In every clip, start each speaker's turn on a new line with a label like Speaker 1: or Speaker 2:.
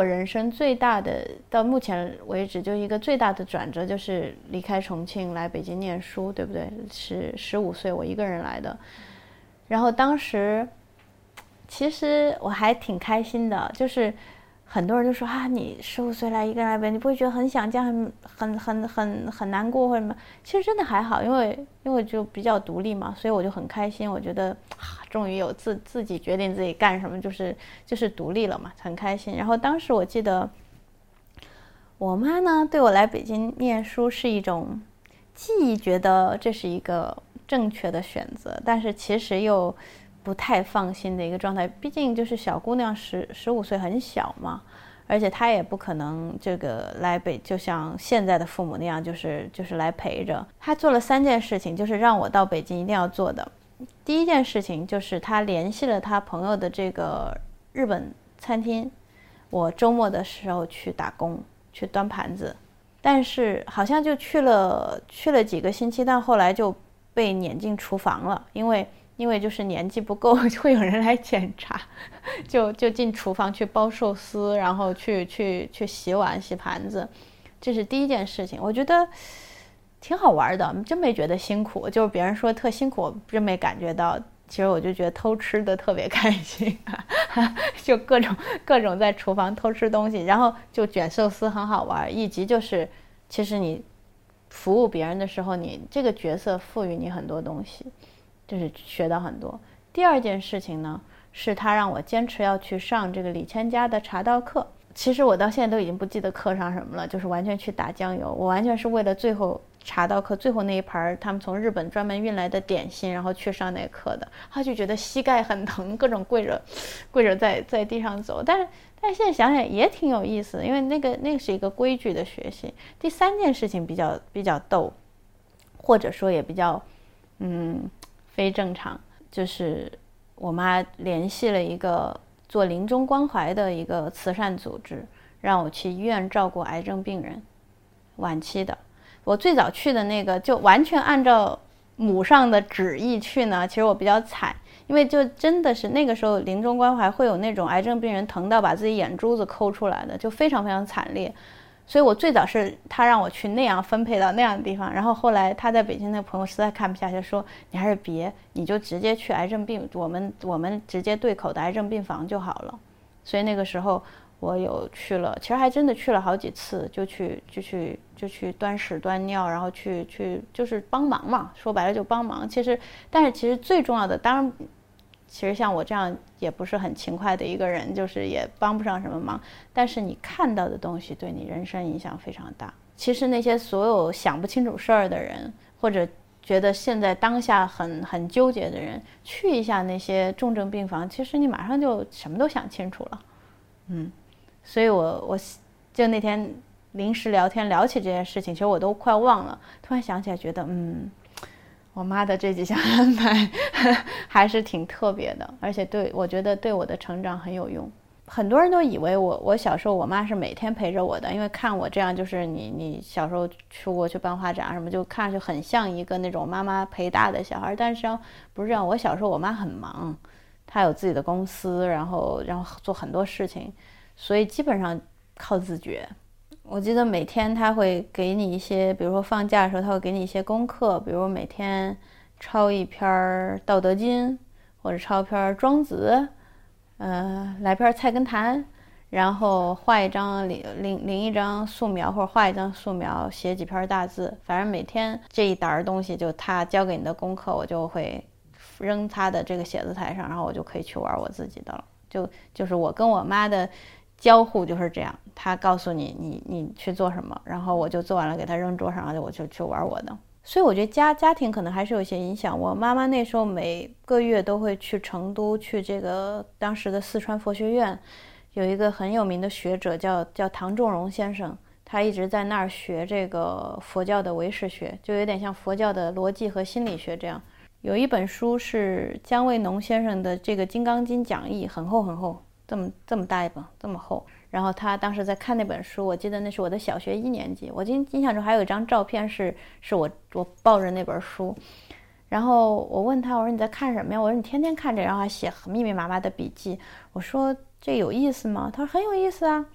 Speaker 1: 我人生最大的，到目前为止就一个最大的转折，就是离开重庆来北京念书，对不对？是十五岁我一个人来的，然后当时其实我还挺开心的，就是。很多人就说啊，你十五岁来一个人来北京，你不会觉得很想家、很很很很很难过或者什么？其实真的还好，因为因为就比较独立嘛，所以我就很开心。我觉得啊，终于有自自己决定自己干什么，就是就是独立了嘛，很开心。然后当时我记得，我妈呢对我来北京念书是一种，既觉得这是一个正确的选择，但是其实又。不太放心的一个状态，毕竟就是小姑娘十十五岁很小嘛，而且她也不可能这个来北，就像现在的父母那样，就是就是来陪着。她做了三件事情，就是让我到北京一定要做的。第一件事情就是她联系了她朋友的这个日本餐厅，我周末的时候去打工，去端盘子，但是好像就去了去了几个星期，但后来就被撵进厨房了，因为。因为就是年纪不够，就会有人来检查，就就进厨房去包寿司，然后去去去洗碗洗盘子，这是第一件事情。我觉得挺好玩的，真没觉得辛苦。就是别人说特辛苦，我真没感觉到。其实我就觉得偷吃的特别开心，就各种各种在厨房偷吃东西，然后就卷寿司很好玩。以及就是，其实你服务别人的时候，你这个角色赋予你很多东西。就是学到很多。第二件事情呢，是他让我坚持要去上这个李千家的茶道课。其实我到现在都已经不记得课上什么了，就是完全去打酱油。我完全是为了最后茶道课最后那一盘儿他们从日本专门运来的点心，然后去上那课的。他就觉得膝盖很疼，各种跪着，跪着在在地上走。但是但是现在想想也挺有意思的，因为那个那个是一个规矩的学习。第三件事情比较比较逗，或者说也比较，嗯。非正常，就是我妈联系了一个做临终关怀的一个慈善组织，让我去医院照顾癌症病人，晚期的。我最早去的那个就完全按照母上的旨意去呢，其实我比较惨，因为就真的是那个时候临终关怀会有那种癌症病人疼到把自己眼珠子抠出来的，就非常非常惨烈。所以，我最早是他让我去那样分配到那样的地方，然后后来他在北京那朋友实在看不下去，说你还是别，你就直接去癌症病，我们我们直接对口的癌症病房就好了。所以那个时候我有去了，其实还真的去了好几次，就去就去就去端屎端尿，然后去去就是帮忙嘛，说白了就帮忙。其实，但是其实最重要的，当然。其实像我这样也不是很勤快的一个人，就是也帮不上什么忙。但是你看到的东西对你人生影响非常大。其实那些所有想不清楚事儿的人，或者觉得现在当下很很纠结的人，去一下那些重症病房，其实你马上就什么都想清楚了。嗯，所以我我就那天临时聊天聊起这件事情，其实我都快忘了，突然想起来，觉得嗯。我妈的这几项安排 还是挺特别的，而且对我觉得对我的成长很有用。很多人都以为我我小时候我妈是每天陪着我的，因为看我这样就是你你小时候出国去办画展什么，就看上去很像一个那种妈妈陪大的小孩。但是不是这样，我小时候我妈很忙，她有自己的公司，然后然后做很多事情，所以基本上靠自觉。我记得每天他会给你一些，比如说放假的时候，他会给你一些功课，比如每天抄一篇《道德经》，或者抄一篇《庄子》，呃，来篇《菜根谭》，然后画一张临临临一张素描，或者画一张素描，写几篇大字。反正每天这一沓东西，就他交给你的功课，我就会扔他的这个写字台上，然后我就可以去玩我自己的了。就就是我跟我妈的。交互就是这样，他告诉你你你去做什么，然后我就做完了给他扔桌上，然后我就去玩我的。所以我觉得家家庭可能还是有些影响。我妈妈那时候每个月都会去成都，去这个当时的四川佛学院，有一个很有名的学者叫叫唐仲荣先生，他一直在那儿学这个佛教的唯识学，就有点像佛教的逻辑和心理学这样。有一本书是姜卫农先生的这个《金刚经讲义》，很厚很厚。这么这么大一本，这么厚。然后他当时在看那本书，我记得那是我的小学一年级。我今印象中还有一张照片，是是我我抱着那本书。然后我问他，我说你在看什么呀？我说你天天看着，然后还写密密麻麻的笔记。我说这有意思吗？他说很有意思啊。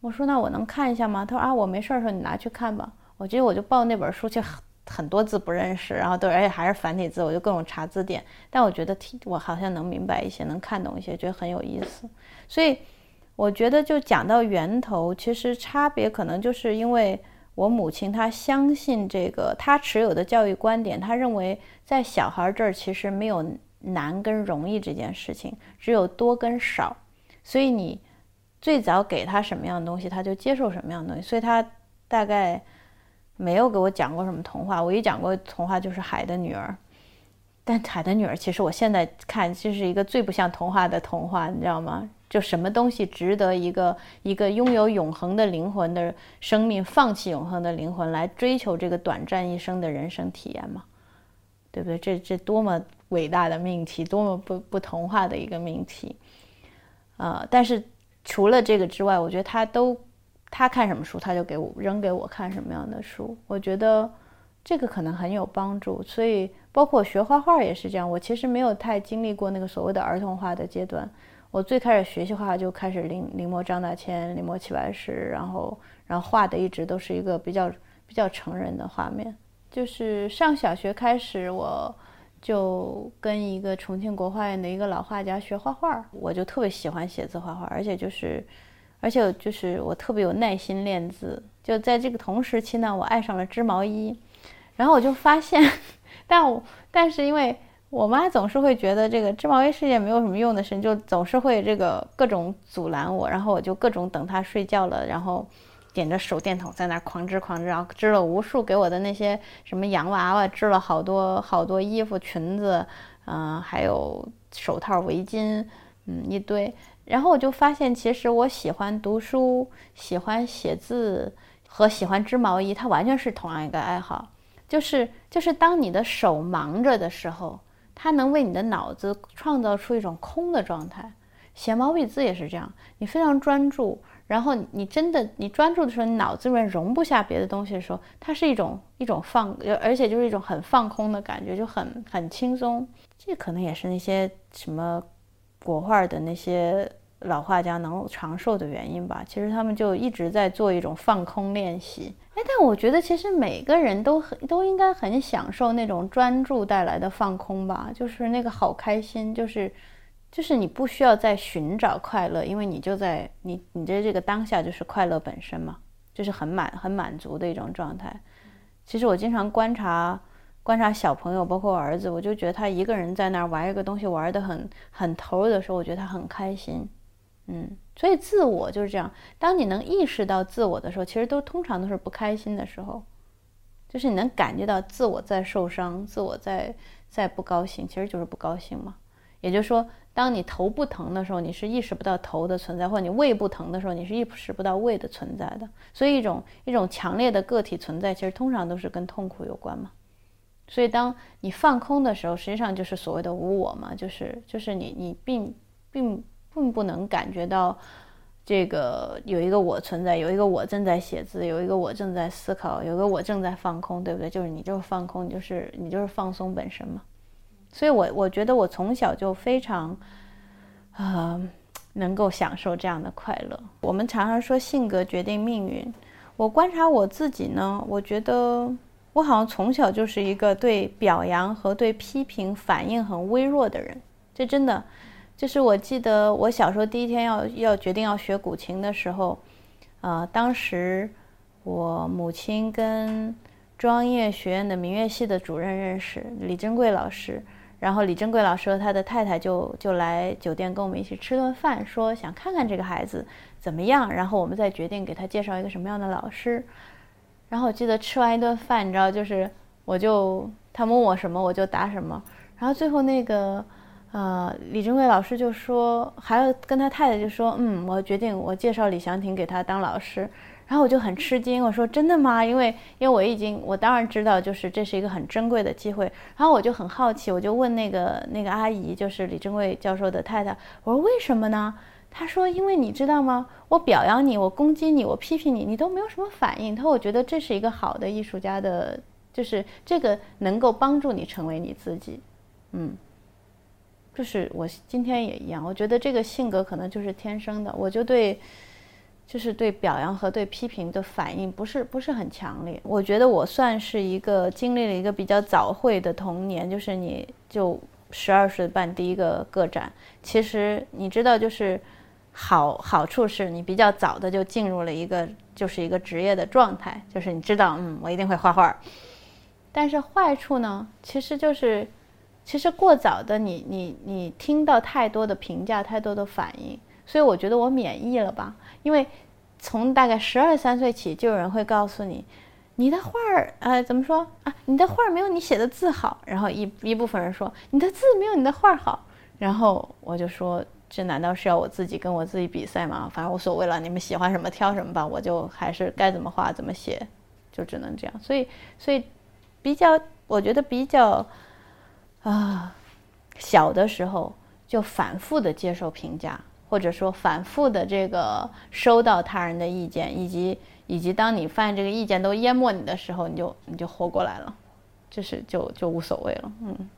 Speaker 1: 我说那我能看一下吗？他说啊，我没事儿的时候你拿去看吧。我觉得我就抱那本书去，很多字不认识，然后都而且还是繁体字，我就各种查字典。但我觉得听我好像能明白一些，能看懂一些，觉得很有意思。所以我觉得就讲到源头，其实差别可能就是因为我母亲她相信这个，她持有的教育观点，她认为在小孩这儿其实没有难跟容易这件事情，只有多跟少。所以你最早给他什么样的东西，他就接受什么样的东西。所以他大概没有给我讲过什么童话。唯一讲过童话就是《海的女儿》，但《海的女儿》其实我现在看就是一个最不像童话的童话，你知道吗？就什么东西值得一个一个拥有永恒的灵魂的生命放弃永恒的灵魂来追求这个短暂一生的人生体验吗？对不对？这这多么伟大的命题，多么不不童话的一个命题。呃，但是除了这个之外，我觉得他都他看什么书，他就给我扔给我看什么样的书。我觉得这个可能很有帮助。所以包括学画画也是这样。我其实没有太经历过那个所谓的儿童画的阶段。我最开始学习画就开始临临摹张大千、临摹齐白石，然后然后画的一直都是一个比较比较成人的画面。就是上小学开始我。就跟一个重庆国画院的一个老画家学画画，我就特别喜欢写字画画，而且就是，而且就是我特别有耐心练字。就在这个同时期呢，我爱上了织毛衣，然后我就发现，但我但是因为我妈总是会觉得这个织毛衣是件没有什么用的事，就总是会这个各种阻拦我，然后我就各种等她睡觉了，然后。点着手电筒在那儿狂织狂织，然后织了无数给我的那些什么洋娃娃，织了好多好多衣服、裙子，嗯，还有手套、围巾，嗯，一堆。然后我就发现，其实我喜欢读书、喜欢写字和喜欢织毛衣，它完全是同样一个爱好。就是就是当你的手忙着的时候，它能为你的脑子创造出一种空的状态。写毛笔字也是这样，你非常专注。然后你真的你专注的时候，你脑子里面容不下别的东西的时候，它是一种一种放，而且就是一种很放空的感觉，就很很轻松。这可能也是那些什么国画的那些老画家能长寿的原因吧。其实他们就一直在做一种放空练习。哎，但我觉得其实每个人都很都应该很享受那种专注带来的放空吧，就是那个好开心，就是。就是你不需要再寻找快乐，因为你就在你你的这个当下就是快乐本身嘛，就是很满很满足的一种状态。其实我经常观察观察小朋友，包括我儿子，我就觉得他一个人在那儿玩一个东西玩的很很投入的时候，我觉得他很开心。嗯，所以自我就是这样，当你能意识到自我的时候，其实都通常都是不开心的时候，就是你能感觉到自我在受伤，自我在在不高兴，其实就是不高兴嘛。也就是说。当你头不疼的时候，你是意识不到头的存在；或者你胃不疼的时候，你是意识不到胃的存在的。所以，一种一种强烈的个体存在，其实通常都是跟痛苦有关嘛。所以，当你放空的时候，实际上就是所谓的无我嘛，就是就是你你并并并不能感觉到这个有一个我存在，有一个我正在写字，有一个我正在思考，有个我正在放空，对不对？就是你就是放空，就是你就是放松本身嘛。所以，我我觉得我从小就非常，呃，能够享受这样的快乐。我们常常说性格决定命运。我观察我自己呢，我觉得我好像从小就是一个对表扬和对批评反应很微弱的人。这真的，就是我记得我小时候第一天要要决定要学古琴的时候，呃，当时我母亲跟专业学院的民乐系的主任认识，李珍贵老师。然后李珍贵老师和他的太太就就来酒店跟我们一起吃顿饭，说想看看这个孩子怎么样，然后我们再决定给他介绍一个什么样的老师。然后我记得吃完一顿饭，你知道，就是我就他问我什么我就答什么。然后最后那个呃李珍贵老师就说，还要跟他太太就说，嗯，我决定我介绍李祥霆给他当老师。然后我就很吃惊，我说真的吗？因为因为我已经我当然知道，就是这是一个很珍贵的机会。然后我就很好奇，我就问那个那个阿姨，就是李珍贵教授的太太，我说为什么呢？他说因为你知道吗？我表扬你，我攻击你，我批评你，你都没有什么反应。他说我觉得这是一个好的艺术家的，就是这个能够帮助你成为你自己。嗯，就是我今天也一样，我觉得这个性格可能就是天生的，我就对，就是对表扬和对批评的反应不是不是很强烈。我觉得我算是一个经历了一个比较早会的童年，就是你就十二岁办第一个个展，其实你知道，就是好好处是你比较早的就进入了一个就是一个职业的状态，就是你知道，嗯，我一定会画画。但是坏处呢，其实就是。其实过早的，你你你听到太多的评价，太多的反应，所以我觉得我免疫了吧。因为从大概十二三岁起，就有人会告诉你，你的画儿，呃，怎么说啊？你的画儿没有你写的字好。然后一一部分人说，你的字没有你的画儿好。然后我就说，这难道是要我自己跟我自己比赛吗？反正无所谓了，你们喜欢什么挑什么吧，我就还是该怎么画怎么写，就只能这样。所以，所以比较，我觉得比较。啊，小的时候就反复的接受评价，或者说反复的这个收到他人的意见，以及以及当你发现这个意见都淹没你的时候，你就你就活过来了，就是就就无所谓了，嗯。